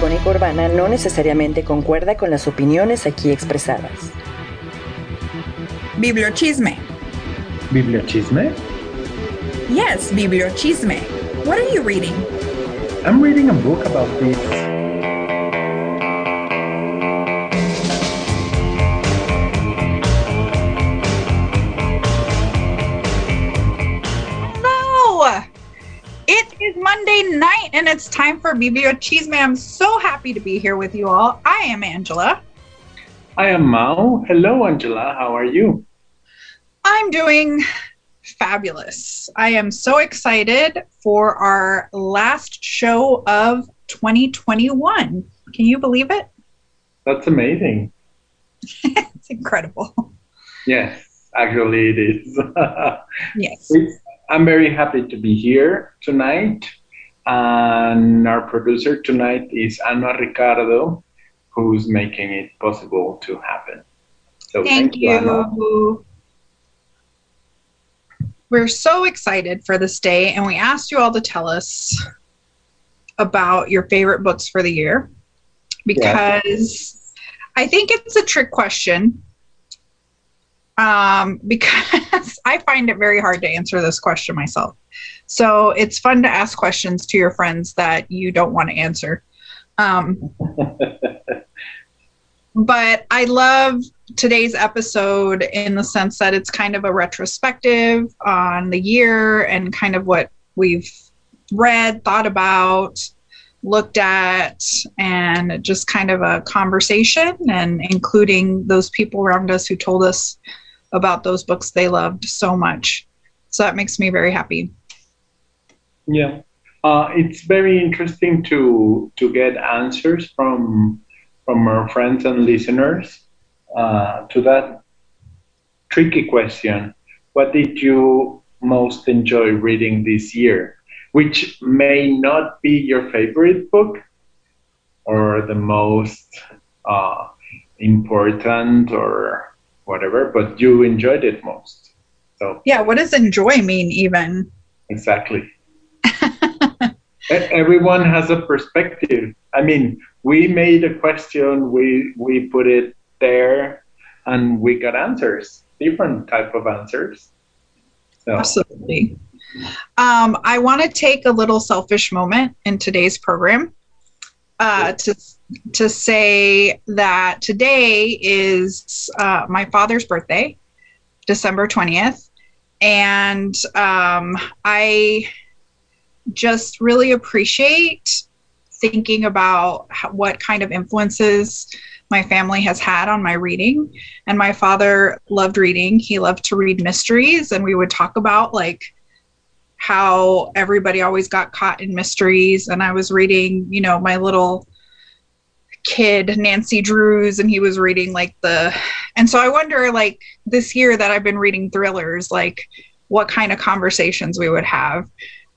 icónica urbana no necesariamente concuerda con las opiniones aquí expresadas. Bibliochisme. Bibliochisme? Yes, Bibliochisme. What are you reading? I'm reading a book about this. It's time for Bibliochisme. I'm so happy to be here with you all. I am Angela. I am Mao. Hello, Angela. How are you? I'm doing fabulous. I am so excited for our last show of 2021. Can you believe it? That's amazing. it's incredible. Yes, actually, it is. Yes. It's- I'm very happy to be here tonight. And our producer tonight is Ana Ricardo, who's making it possible to happen. So Thank Ana. you. We're so excited for this day, and we asked you all to tell us about your favorite books for the year because I think it's a trick question. Um, because I find it very hard to answer this question myself. So it's fun to ask questions to your friends that you don't want to answer. Um, but I love today's episode in the sense that it's kind of a retrospective on the year and kind of what we've read, thought about, looked at, and just kind of a conversation and including those people around us who told us about those books they loved so much. So that makes me very happy. Yeah, uh, it's very interesting to to get answers from from our friends and listeners uh, to that tricky question. What did you most enjoy reading this year? Which may not be your favorite book or the most uh, important or whatever, but you enjoyed it most. So Yeah, what does enjoy mean, even? Exactly. Everyone has a perspective. I mean, we made a question, we we put it there, and we got answers, different type of answers. So Absolutely. Um, I want to take a little selfish moment in today's program uh, to to say that today is uh, my father's birthday, December twentieth, and um, I just really appreciate thinking about what kind of influences my family has had on my reading. And my father loved reading. He loved to read mysteries. And we would talk about like how everybody always got caught in mysteries. And i was reading you know my little kid nancy drews and he was reading like the and so i wonder like this year that i've been reading thrillers like what kind of conversations we would have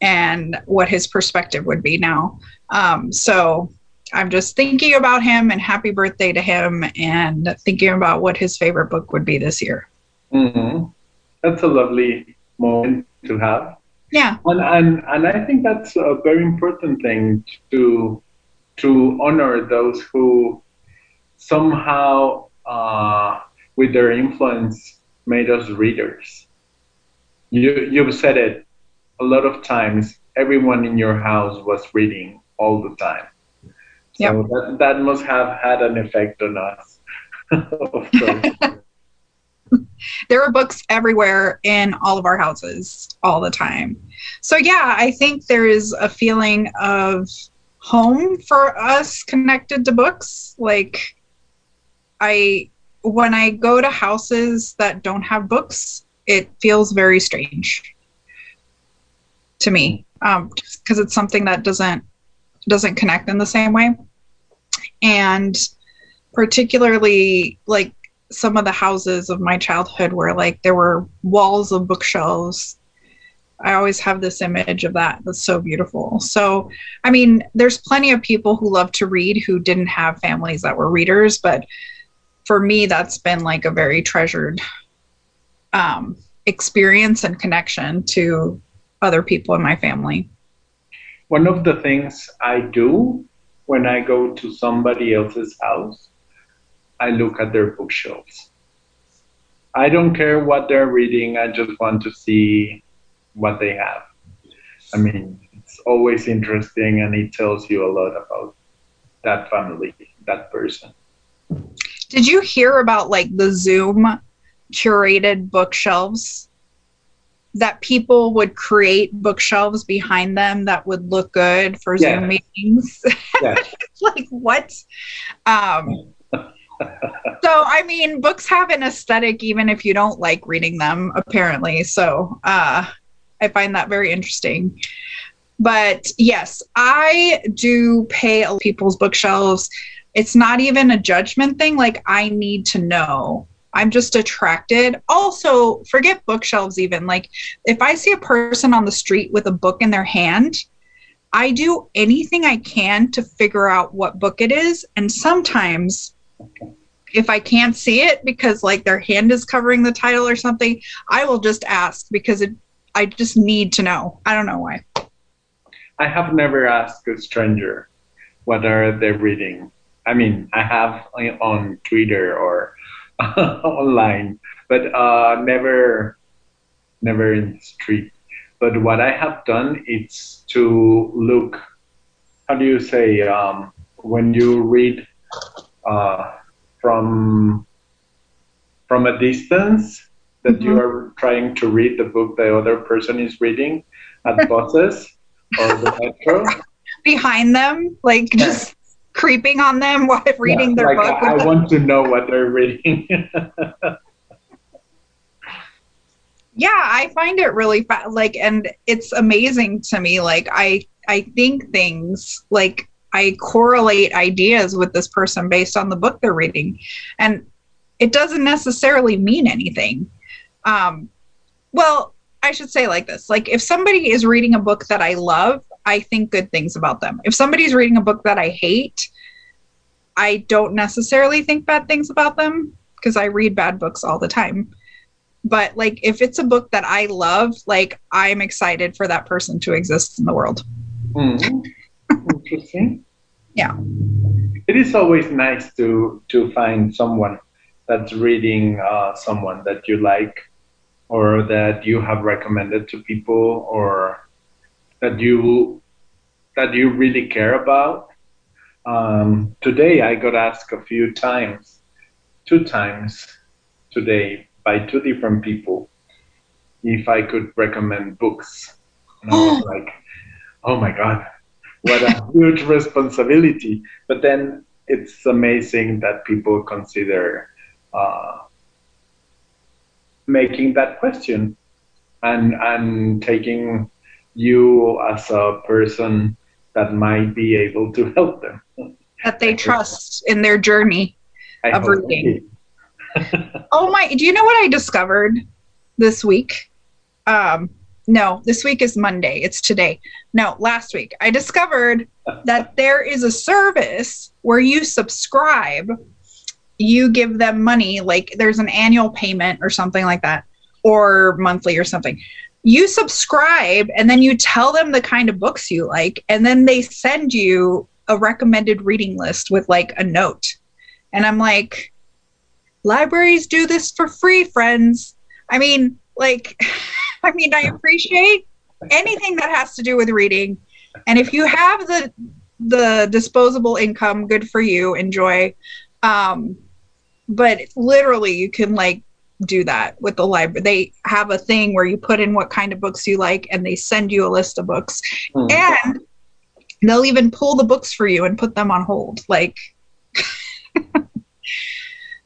and what his perspective would be now um, so I'm just thinking about him and happy birthday to him and thinking about what his favorite book would be this year. mhm. that's a lovely moment to have. Yeah. And, and and I think that's a very important thing to to honor those who somehow uh, with their influence made us readers. You you've said it a lot of times. Everyone in your house was reading all the time. So Yep. that, that must have had an effect on us. There are books everywhere in all of our houses all the time. So, yeah, I think there is a feeling of home for us connected to books. Like, I, when I go to houses that don't have books, it feels very strange to me um, because it's something that doesn't doesn't connect in the same way. And particularly like some of the houses of my childhood where like there were walls of bookshelves. I always have this image of that. That's so beautiful. So i mean there's plenty of people who love to read who didn't have families that were readers but for me that's been like a very treasured um, experience and connection to other people in my family One of the things I do when I go to somebody else's house, I look at their bookshelves. I don't care what they're reading, I just want to see what they have. I mean, it's always interesting and it tells you a lot about that family, that person. Did you hear about like the Zoom curated bookshelves? That people would create bookshelves behind them that would look good for Yeah. Zoom meetings. Yes. like what? Um, so I mean, books have an aesthetic even if you don't like reading them, apparently. So uh, I find that very interesting. But yes, I do pay a- people's bookshelves. It's not even a judgment thing. Like I need to know. I'm just attracted. Also, forget bookshelves even. Like if I see a person on the street with a book in their hand, I do anything I can to figure out what book it is. And sometimes, if I can't see it because like their hand is covering the title or something, I will just ask because it, I just need to know. I don't know why. I have never asked a stranger what are they reading. I mean, I have on- on Twitter or online, but uh, never, never in the street. But what I have done is to look. How do you say um, when you read uh, from from a distance that you Mhm. are trying to read the book the other person is reading at buses or the metro? Behind them, like just creeping on them while reading Yeah, their like, book. I, I want to know what they're reading. yeah i find it really fa- like and it's amazing to me like i i think things like i correlate ideas with this person based on the book they're reading and it doesn't necessarily mean anything um well i should say like this like if somebody is reading a book that i love i think good things about them if somebody's reading a book that i hate i don't necessarily think bad things about them because i read bad books all the time but like if it's a book that i love like i'm excited for that person to exist in the world Hmm. Interesting. Yeah. It is always nice to to find someone that's reading uh, someone that you like, or that you have recommended to people, or that you that you really care about. Um, today, I got asked a few times, two times today by two different people, if I could recommend books, and I was like oh my god what a huge responsibility. But then it's amazing that people consider uh, making that question and and taking you as a person that might be able to help them that they trust in their journey I Of reading. oh my do you know what i discovered this week? Um no this week is monday. It's today. No last week. I discovered that there is a service where you subscribe you give them money like there's an annual payment or something like that or monthly or something. You subscribe and then you tell them the kind of books you like and then they send you a recommended reading list with like a note. And i'm like libraries do this for free friends. I mean like i mean i appreciate anything that has to do with reading. And if you have the the disposable income good for you. Enjoy. Um but literally you can like do that with the library they have a thing where you put in what kind of books you like and they send you a list of books. Hmm. and they'll even pull the books for you and put them on hold like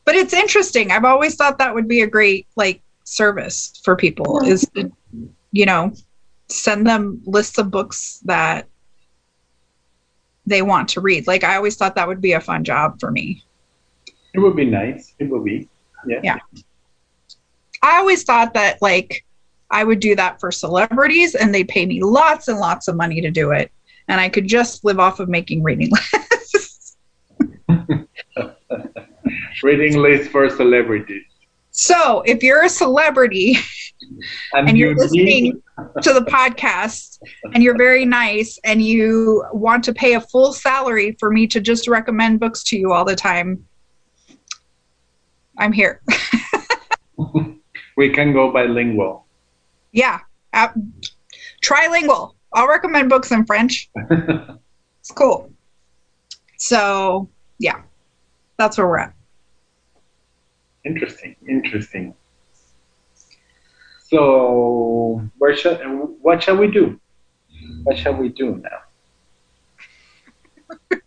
but it's interesting. I've always thought that would be a great like service for people is to, you know send them lists of books that they want to read. Like i always thought that would be a fun job for me. It would be nice. It would be. Yeah, Yeah. I always thought that like I would do that for celebrities and they'd pay me lots and lots of money to do it. And I could just live off of making reading lists. reading lists for celebrities so if you're a celebrity and, and you you're listening to the podcast and you're very nice and you want to pay a full salary for me to just recommend books to you all the time, I'm here. we can go bilingual. Yeah. Uh, trilingual. I'll recommend books in French. it's cool. So, yeah. That's where we're at. Interesting. Interesting. So, where shall what shall we do? What shall we do now?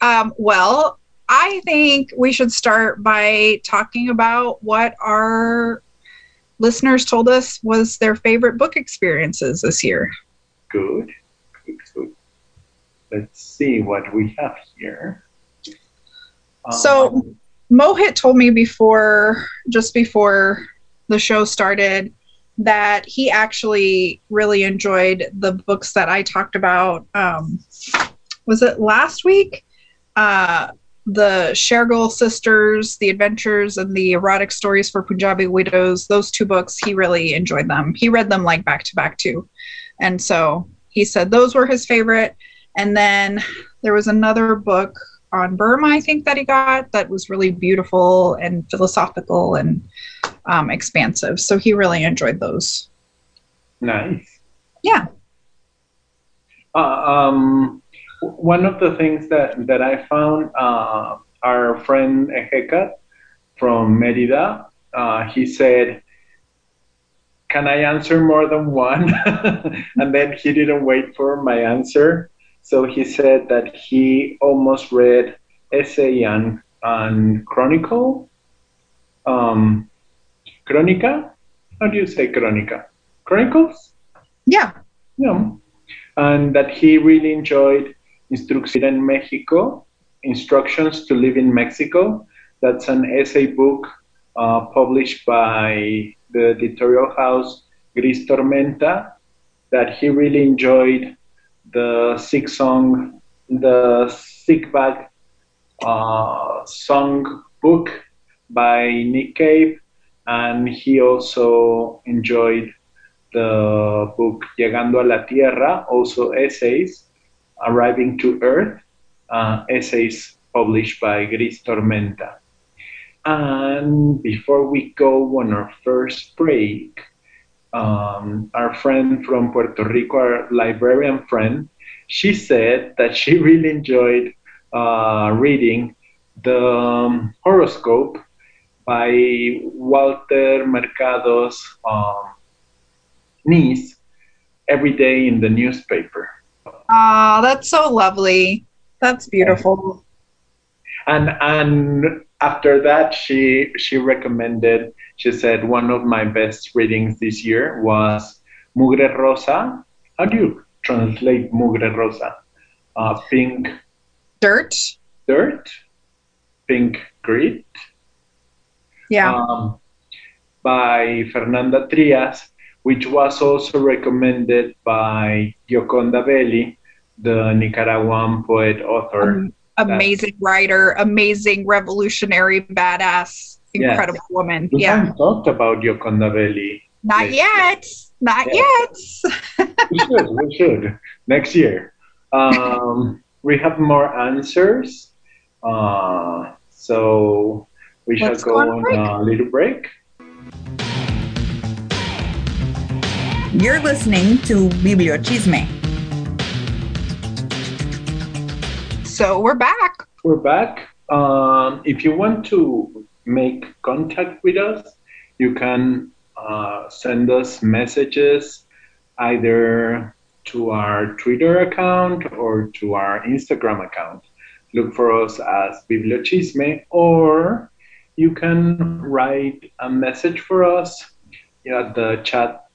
um, well, I think we should start by talking about what our listeners told us was their favorite book experiences this year. Good. Good, good. Let's see what we have here. So, um, Mohit told me before, just before the show started that he actually really enjoyed the books that I talked about. Um, was it last week? Uh, the Shergill sisters, The Adventures and the Erotic Stories for Punjabi Widows, those two books, he really enjoyed them. He read them like back to back too. And so he said those were his favorite. And then there was another book on Burma, I think, that he got that was really beautiful and philosophical and um, expansive. So he really enjoyed those. Nice. Yeah. Uh, um, one of the things that, that I found, uh, our friend Ejekat from Merida, uh, he said, can I answer more than one? and then he didn't wait for my answer. So he said that he almost read essay and, and chronicle. Um, Chronica? How do you say Chronica? Chronicles? Yeah. Yeah. And that he really enjoyed Instrucción en Mexico, Instructions to Live in Mexico. That's an essay book uh, published by the editorial house Gris Tormenta that he really enjoyed the sick song, the sick bag uh, song book by Nick Cave and he also enjoyed the book Llegando a la Tierra, also essays, Arriving to Earth, uh, essays published by Gris Tormenta. And before we go on our first break, um, our friend from Puerto Rico, our librarian friend, she said that she really enjoyed uh, reading the um, horoscope by Walter Mercado's um, niece every day in the newspaper. Ah, that's so lovely. That's beautiful. And and after that, she she recommended. She said one of my best readings this year was Mugre Rosa. How do you translate Mugre Rosa? Uh, pink. Dirt. Dirt. Pink grit yeah. Um, by Fernanda Trias, which was also recommended by Gioconda Belli, the Nicaraguan poet author. Um, amazing writer, amazing revolutionary, badass, incredible yes. woman. We yeah. haven't talked about Gioconda Belli. Not yet. Not yes. yet. we should. We should. Next year. Um, we have more answers. Uh, so we shall go, on, on a little break. You're listening to Bibliochisme. So we're back. We're back. Um, if you want to make contact with us, you can uh, send us messages either to our Twitter account or to our Instagram account. Look for us as Bibliochisme or you can write a message for us at the chat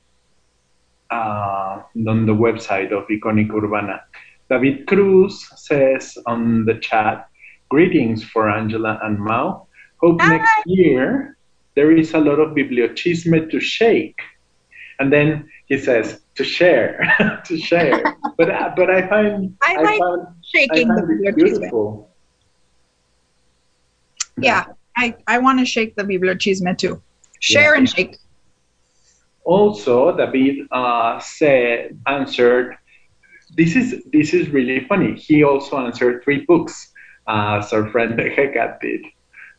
uh, on the website of Icónica Urbana. David Cruz says on the chat, greetings for Angela and Mao. Hope Hi. next year there is a lot of bibliochisme to shake. And then he says, to share, to share. but uh, but I find I, I like found, shaking I find the beautiful. Yeah. I, I want to shake the bibliochisme too. Share yeah. and shake. also, David uh, said answered. This is this is really funny. He also answered three books, uh, as our friend Hekat did.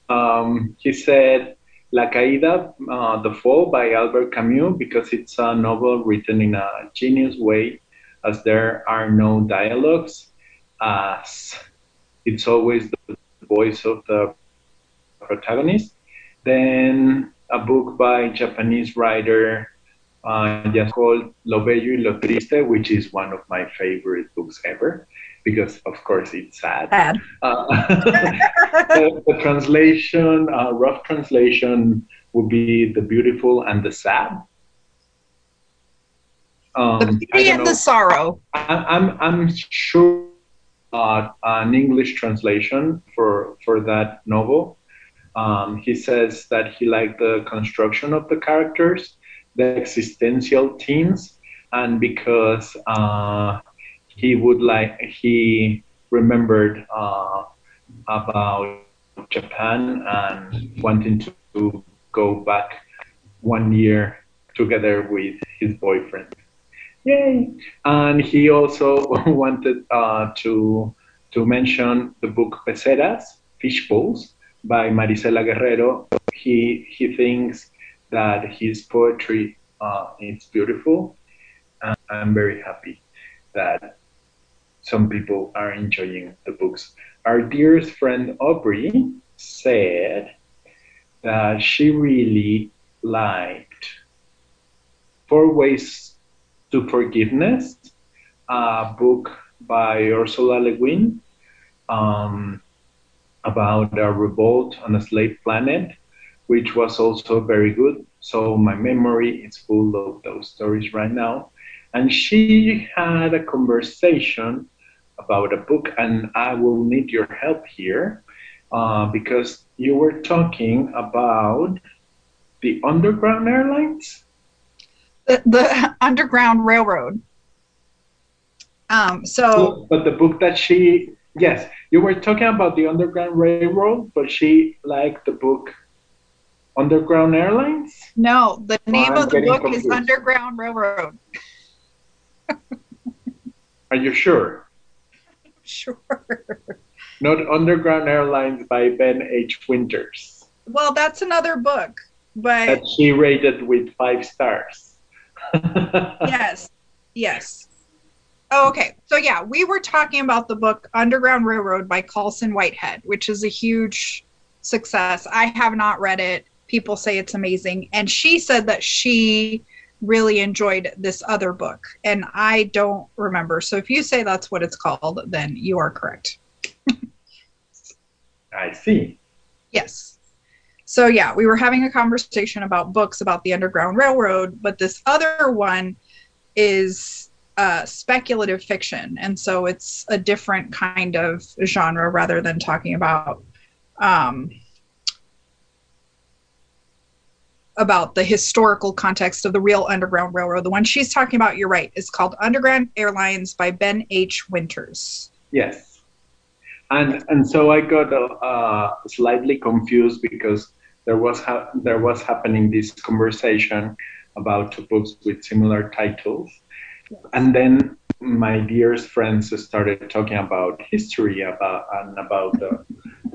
Um, he said La Caída, uh, The Fall by Albert Camus, because it's a novel written in a genius way, as there are no dialogues, as it's always the voice of the protagonist. Then a book by Japanese writer uh, just called Lo Bello y Lo Triste, which is one of my favorite books ever, because of course it's sad. Sad. Uh, the, the, translation, uh, rough translation, would be the beautiful and the sad. Um, the beauty and know. the sorrow. I, I'm I'm sure uh, an English translation for for that novel. Um, he says that he liked the construction of the characters the existential themes, and because uh, he would like he remembered uh, about Japan and wanting to go back one year together with his boyfriend. Yay! And he also wanted uh, to to mention the book Peceras, Fish Bowls, by Marisela Guerrero. He he thinks that his poetry uh, is beautiful. And I'm very happy that some people are enjoying the books. Our dearest friend Aubrey said that she really liked Four Ways to Forgiveness, a book by Ursula Le Guin um, about a revolt on a slave planet which was also very good. So my memory is full of those stories right now. And she had a conversation about a book, and I will need your help here uh, because you were talking about the Underground Airlines. The, the Underground Railroad. Um, so, but the book that she, yes, you were talking about the Underground Railroad, but she liked the book Underground Airlines? No, the name of the book confused. is Underground Railroad. Are you sure? Sure. Not Underground Airlines by Ben H. Winters. Well, that's another book, but that she rated with five stars. yes, yes. Oh, okay. So yeah, we were talking about the book Underground Railroad by Colson Whitehead, which is a huge success. I have not read it people say it's amazing. And she said that she really enjoyed this other book, and I don't remember. So if you say that's what it's called, then you are correct. I see. Yes. So yeah, we were having a conversation about books about the Underground Railroad, but this other one is uh, speculative fiction, and so it's a different kind of genre rather than talking about um, about the historical context of the real Underground Railroad. The one she's talking about, you're right, is called Underground Airlines by Ben H. Winters. Yes. And and so I got uh, slightly confused because there was ha- there was happening this conversation about two books with similar titles, yes. and then my dearest friends started talking about history about and about the,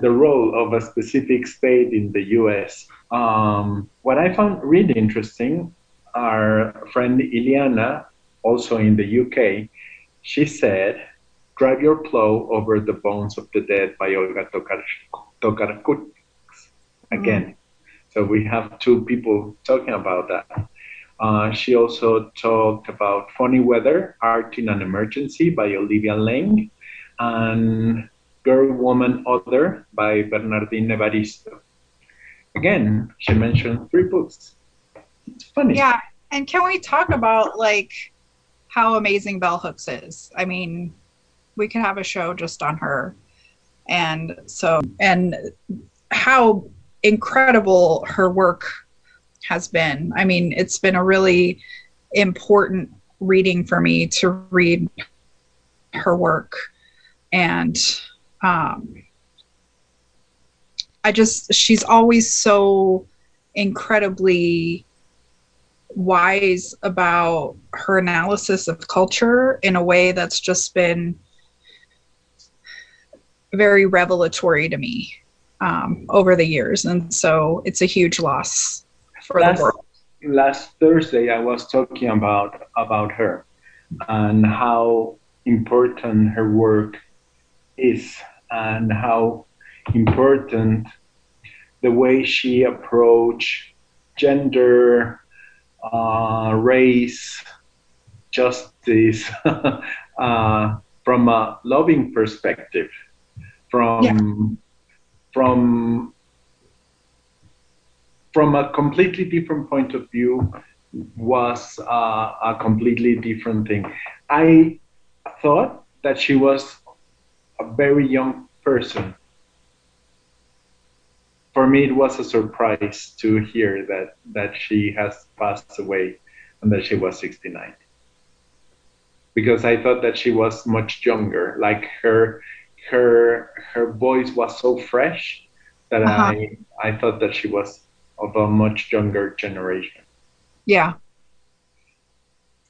the role of a specific state in the U.S. Um, what I found really interesting, our friend Iliana, also in the UK, she said, "Drive your plow over the bones of the dead" by Olga Tokarczuk. Again, mm. so we have two people talking about that. Uh, she also talked about Funny Weather, Art in an Emergency by Olivia Laing, and Girl, Woman, Other by Bernardine Evaristo. Again, she mentioned three books. It's funny. Yeah, and can we talk about like how amazing Bell Hooks is? I mean, we could have a show just on her. And so, and how incredible her work has been. I mean, it's been a really important reading for me to read her work. And um, I just, she's always so incredibly wise about her analysis of culture in a way that's just been very revelatory to me um, over the years. And so it's a huge loss for last, the world. Last Thursday, I was talking about, about her and how important her work is and how important the way she approached gender, uh, race, justice uh, from a loving perspective, from yeah. from from a completely different point of view was uh, a completely different thing. I thought that she was a very young person. For me, it was a surprise to hear that, that she has passed away and that she was 69. Because I thought that she was much younger, like her her her voice was so fresh that uh-huh. I I thought that she was of a much younger generation. Yeah.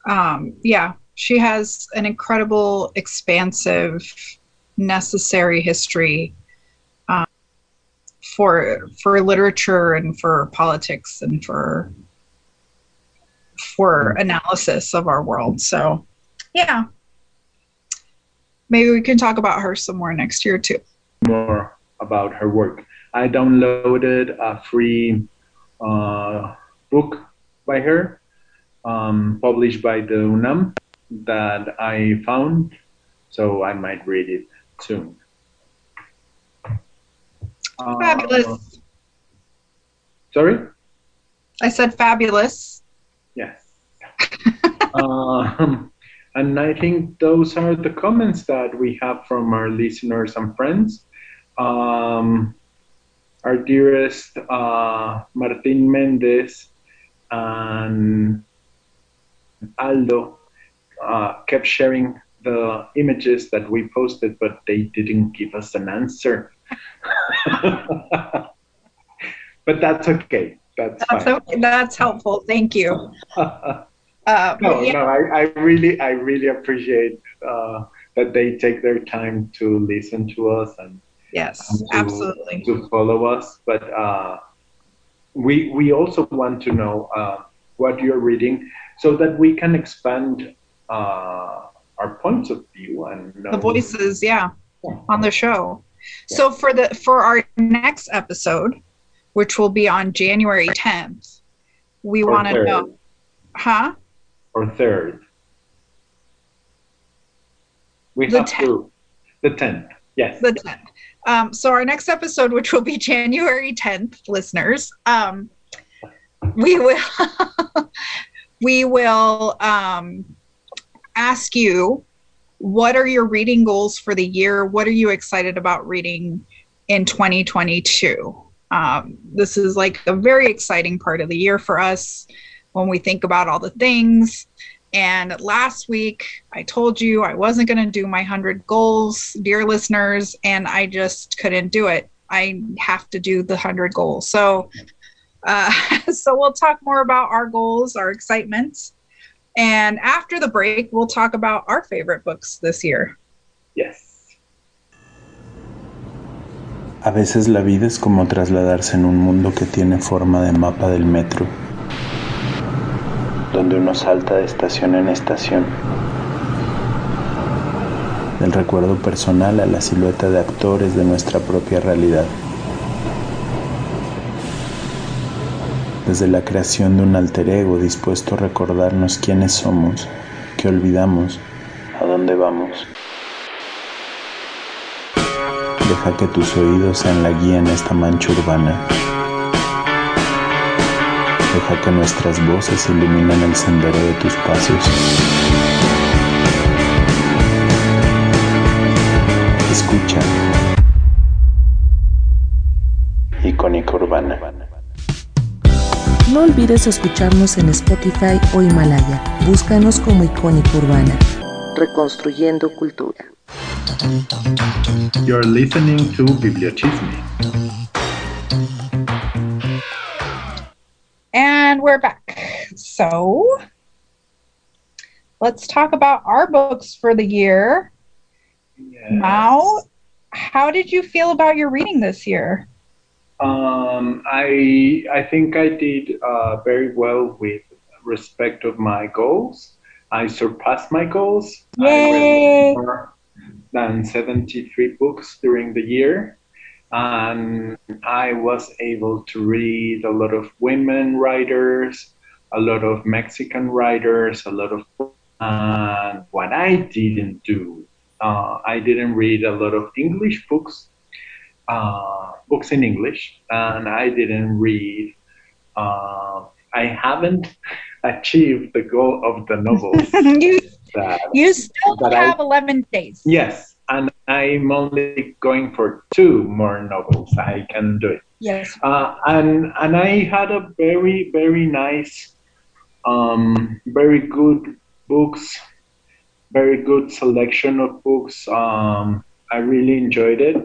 Um, yeah, she has an incredible, expansive, necessary history for for literature and for politics and for for analysis of our world. So, yeah, maybe we can talk about her some more next year too. More about her work. I downloaded a free uh, book by her, um, published by the UNAM, that I found, so I might read it soon. Fabulous. Uh, sorry? I said fabulous. Yes. um, and I think those are the comments that we have from our listeners and friends. Um, our dearest uh, Martin Mendez and Aldo uh, kept sharing the images that we posted, but they didn't give us an answer. but that's okay. That's, that's okay. That's helpful. Thank you. Uh, no, yeah. no, I, I, really, I really appreciate uh, that they take their time to listen to us and yes, and to, absolutely to follow us. But uh, we we also want to know uh, what you're reading so that we can expand uh, our points of view and the voices, yeah, yeah, on the show. Yeah. So for the for our next episode, which will be on January 10th, we want to know, huh? Or third. We the have 10th. to the 10th. Yes. The 10th. Um, so our next episode, which will be January 10th, listeners, um, we will we will um, ask you what are your reading goals for the year? What are you excited about reading in 2022? Um, this is like a very exciting part of the year for us when we think about all the things. And last week, I told you I wasn't going to do my 100 goals, dear listeners, and I just couldn't do it. I have to do the 100 goals. So, uh, so we'll talk more about our goals, our excitements, and after the break, we'll talk about our favorite books this year. Yes. A veces la vida es como trasladarse en un mundo que tiene forma de mapa del metro, donde uno salta de estación en estación, del recuerdo personal a la silueta de actores de nuestra propia realidad. Desde la creación de un alter ego dispuesto a recordarnos quiénes somos, qué olvidamos, a dónde vamos. Deja que tus oídos sean la guía en esta mancha urbana. Deja que nuestras voces iluminen el sendero de tus pasos. Escucha. Icónica Urbana. No olvides escucharnos en Spotify o Himalaya. Búscanos como Icónica Urbana. Reconstruyendo Cultura. You're listening to Bibliochisme. And we're back. So let's talk about our books for the year. Yes. Mao, how did you feel about your reading this year? Um, I I think I did uh, very well with respect of my goals. I surpassed my goals. I read more than 73 books during the year. And I was able to read a lot of women writers, a lot of Mexican writers, a lot of. And what I didn't do, uh, I didn't read a lot of English books, uh, books in English, and I didn't read. Uh, I haven't achieved the goal of the novels. you that, you still But I- have 11 days. yes, and I'm only going for two more novels. I can do it. Yes. Uh, and and I had a very very nice, um, very good books, very good selection of books. Um, I really enjoyed it.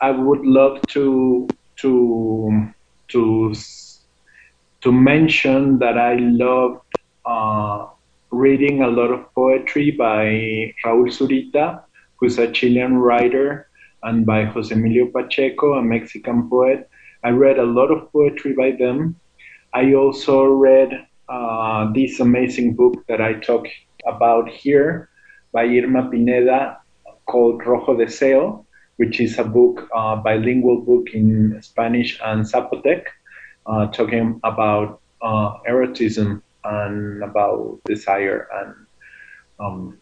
I would love to to to to mention that I loved uh, reading a lot of poetry by Raúl Zurita, who's a Chilean writer, and by José Emilio Pacheco, a Mexican poet. I read a lot of poetry by them. I also read uh, this amazing book that I talk about here by Irma Pineda called Rojo Deseo, which is a book, uh, bilingual book in Spanish and Zapotec, uh, talking about uh, erotism and about desire and um,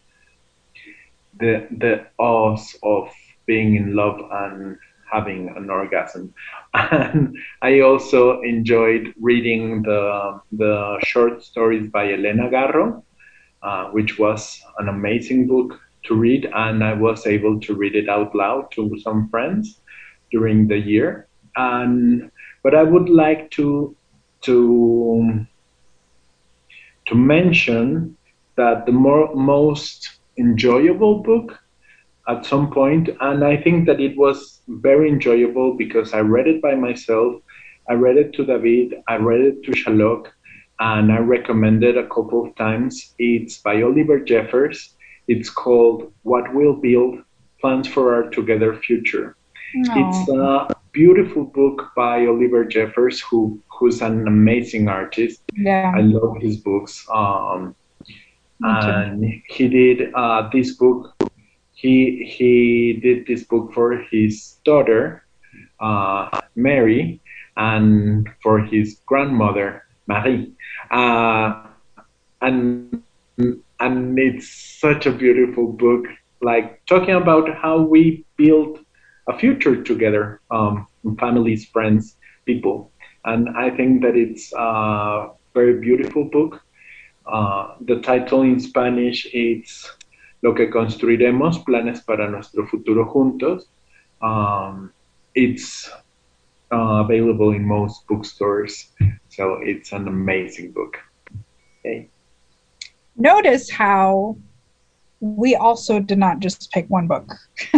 the the odds of being in love and having an orgasm. And I also enjoyed reading the the short stories by Elena Garro, uh, which was an amazing book to read, and I was able to read it out loud to some friends during the year. And but I would like to to to mention that the more, most enjoyable book at some point, and I think that it was very enjoyable because I read it by myself. I read it to David, I read it to Shalok, and I recommended a couple of times. It's by Oliver Jeffers. It's called What We'll Build Plans for Our Together Future. It's a beautiful book by Oliver Jeffers, who who's an amazing artist. yeah. I love his books. Um, and he did uh, this book. He he did this book for his daughter, uh, Mary, and for his grandmother, Marie. Uh, and and it's such a beautiful book, like talking about how we build a future together, um, families, friends, people. And I think that it's a very beautiful book. Uh, the title in Spanish is Lo que construiremos, planes para nuestro futuro juntos. Um, it's uh, available in most bookstores, so it's an amazing book. Okay. Notice how we also did not just pick one book.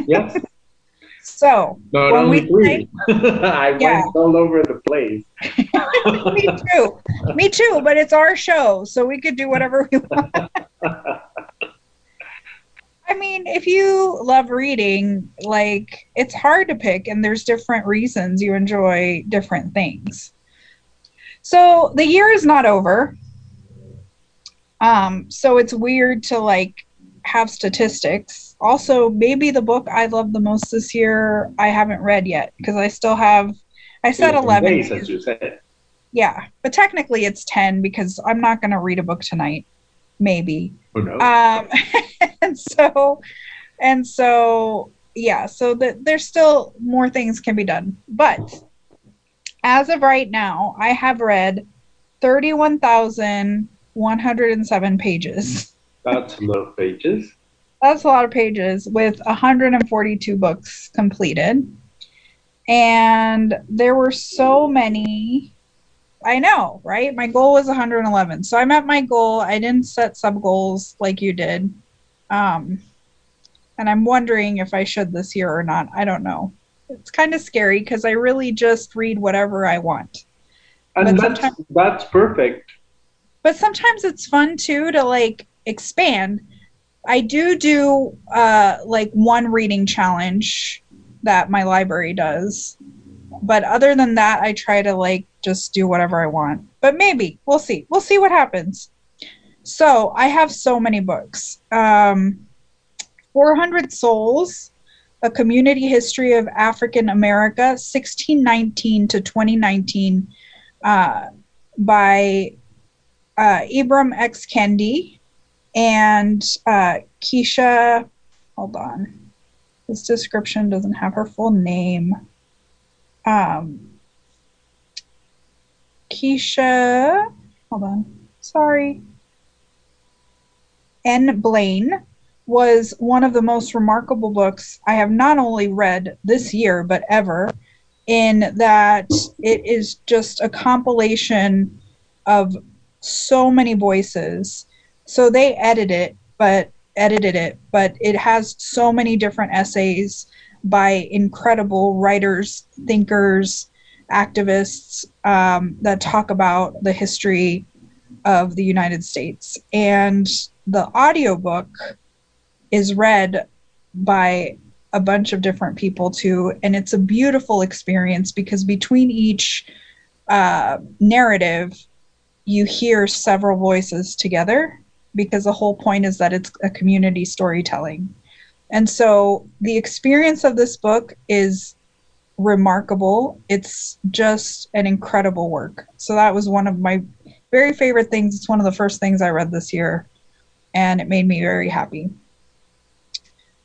Yes, So not When we three. I Yeah. went all over the place. me too. Me too, but it's our show, so we could do whatever we want. I mean, if you love reading, like it's hard to pick and there's different reasons you enjoy different things. So the year is not over. Um, so it's weird to like have statistics. Also, maybe the book I love the most this year I haven't read yet because I still have I said 11 days, as you said. yeah, but technically it's 10 because I'm not going to read a book tonight. Maybe. Who knows? Um, and so, and so, yeah, so that there's still more things can be done. But as of right now, I have read 31,107 pages. That's a lot of pages. That's a lot of pages with 142 books completed. And there were so many. I know, right? My goal was 111. So I met my goal. I didn't set sub goals like you did. Um, and I'm wondering if I should this year or not. I don't know. It's kind of scary because I really just read whatever I want. And But that's, sometimes- that's perfect. But sometimes it's fun too to like expand. I do do uh, like one reading challenge that my library does, but other than that, I try to like just do whatever I want. But maybe we'll see. We'll see what happens. So I have so many books. Um, 400 Souls, A Community History of African America, 1619 to 2019, uh, by uh, Ibram X. Kendi and uh, Keisha. Hold on. This description doesn't have her full name. Um, Keisha. Hold on. Sorry. N. Blain was one of the most remarkable books I have not only read this year, but ever, in that it is just a compilation of so many voices. So they edit it, but edited it, but it has so many different essays by incredible writers, thinkers, activists um, that talk about the history of the United States. And the audiobook is read by a bunch of different people too and it's a beautiful experience because between each uh, narrative you hear several voices together because the whole point is that it's a community storytelling. And so the experience of this book is remarkable. It's just an incredible work. So that was one of my very favorite things. It's one of the first things i read this year and it made me very happy.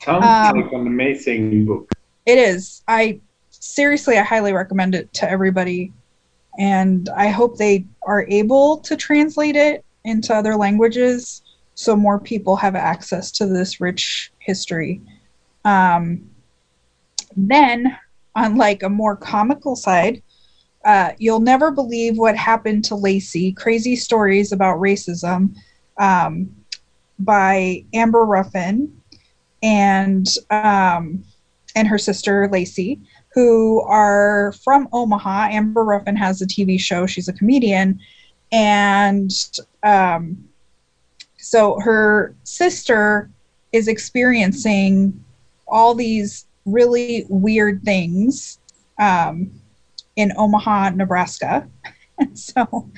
Sounds um, like an amazing book. It is. I seriously, I highly recommend it to everybody, and I hope they are able to translate it into other languages so more people have access to this rich history. Um, then, on like a more comical side, uh, you'll never believe what happened to Lacey: Crazy Stories About Racism, um, by Amber Ruffin and um, and her sister Lacey, who are from Omaha. Amber Ruffin has a TV show. She's a comedian, and um, so her sister is experiencing all these really weird things um, in Omaha, Nebraska. and so,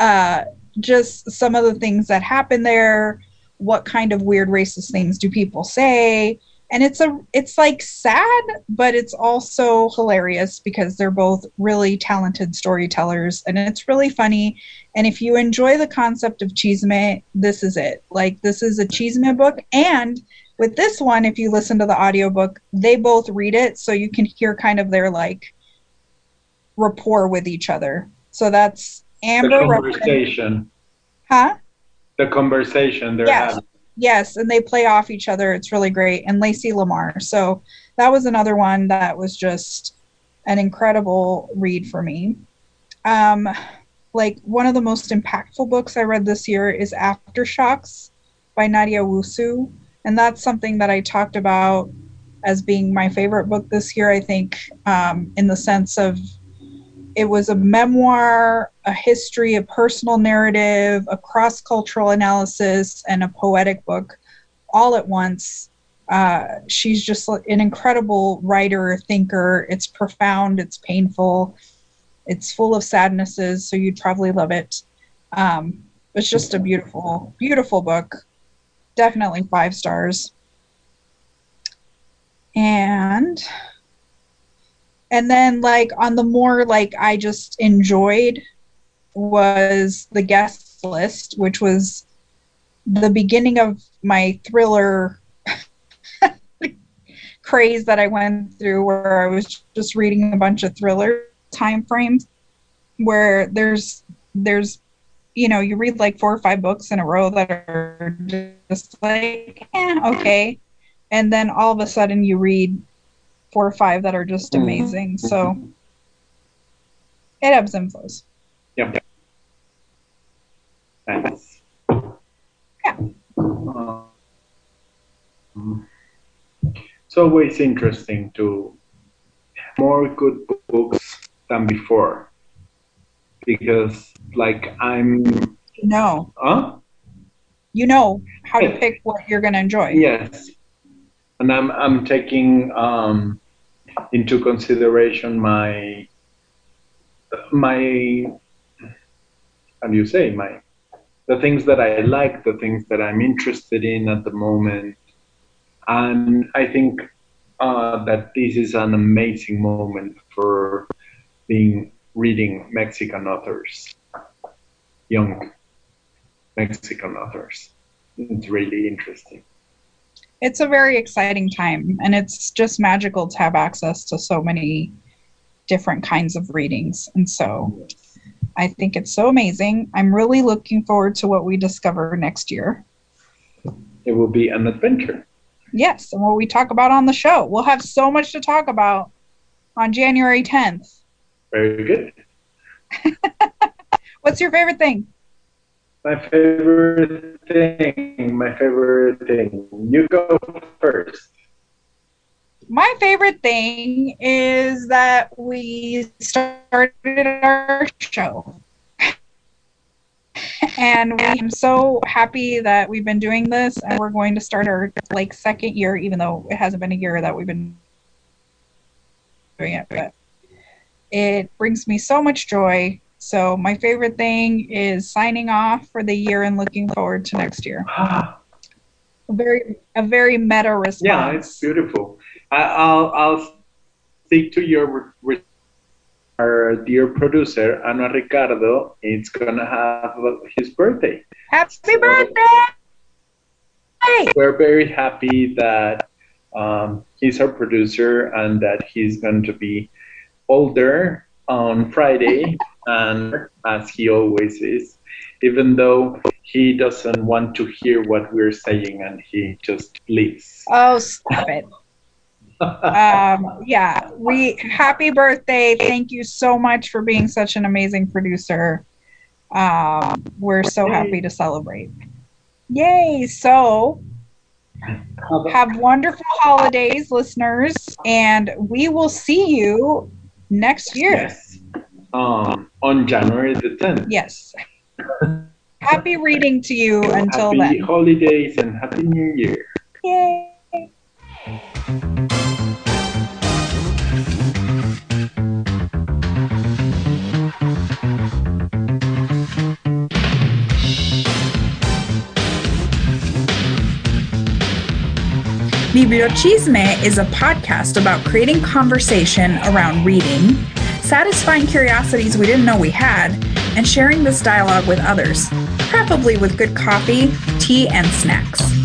uh, just some of the things that happen there what kind of weird racist things do people say and it's a it's like sad but it's also hilarious because they're both really talented storytellers and it's really funny. And if you enjoy the concept of chisme this is it. Like this is a chisme book and with this one if you listen to the audiobook they both read it so you can hear kind of their like rapport with each other. So that's amber the conversation. Huh? The conversation they're yes. having. Yes, and they play off each other. It's really great. And Lacey Lamar. So that was another one that was just an incredible read for me. Um, like one of the most impactful books I read this year is Aftershocks by Nadia Owusu. And that's something that I talked about as being my favorite book this year, I think, um, in the sense of it was a memoir, a history, a personal narrative, a cross cultural analysis, and a poetic book all at once. Uh, she's just an incredible writer, thinker. It's profound, it's painful, it's full of sadnesses, so you'd probably love it. Um, it's just a beautiful, beautiful book. Definitely five stars. And and then like on the more like i just enjoyed was the guest list which was the beginning of my thriller craze that i went through where i was just reading a bunch of thriller time frames where there's there's you know you read like four or five books in a row that are just like eh, okay. And then all of a sudden you read four or five that are just mm-hmm. amazing. Mm-hmm. So it ebbs and flows. Yep. Nice. Yeah. Um, it's always interesting to more good books than before because like I'm you know. Huh? You know how to pick what you're going to enjoy. Yes. And I'm I'm taking um, into consideration my my how do you say my the things that I like, the things that I'm interested in at the moment, and I think uh, that this is an amazing moment for being reading Mexican authors, young Mexican authors. It's really interesting. It's a very exciting time, and it's just magical to have access to so many different kinds of readings. And so I think it's so amazing. I'm really looking forward to what we discover next year. It will be an adventure. Yes, and what we talk about on the show. We'll have so much to talk about on January 10th. Very good. What's your favorite thing? My favorite thing, my favorite thing. You go first. My favorite thing is that we started our show. And am so happy that we've been doing this and we're going to start our like second year, even though it hasn't been a year that we've been doing it, but it brings me so much joy. So my favorite thing is signing off for the year and looking forward to next year. A very a very meta response. yeah, it's beautiful. I, I'll I'll stick to your our dear producer Ana Ricardo. It's gonna have his birthday. Happy birthday! We're very happy that um, he's our producer and that he's going to be older on Friday, and as he always is, even though he doesn't want to hear what we're saying and he just leaves. Oh, stop it. Um, yeah, we happy birthday. Thank you so much for being such an amazing producer. Um, we're so happy to celebrate. Yay! So, have wonderful holidays, listeners, and we will see you next year. yes. Um, on January the 10th. Yes. Happy reading to you until happy then. Happy holidays and happy new year. Yay! Bibliochisme is a podcast about creating conversation around reading, satisfying curiosities we didn't know we had, and sharing this dialogue with others, preferably with good coffee, tea, and snacks.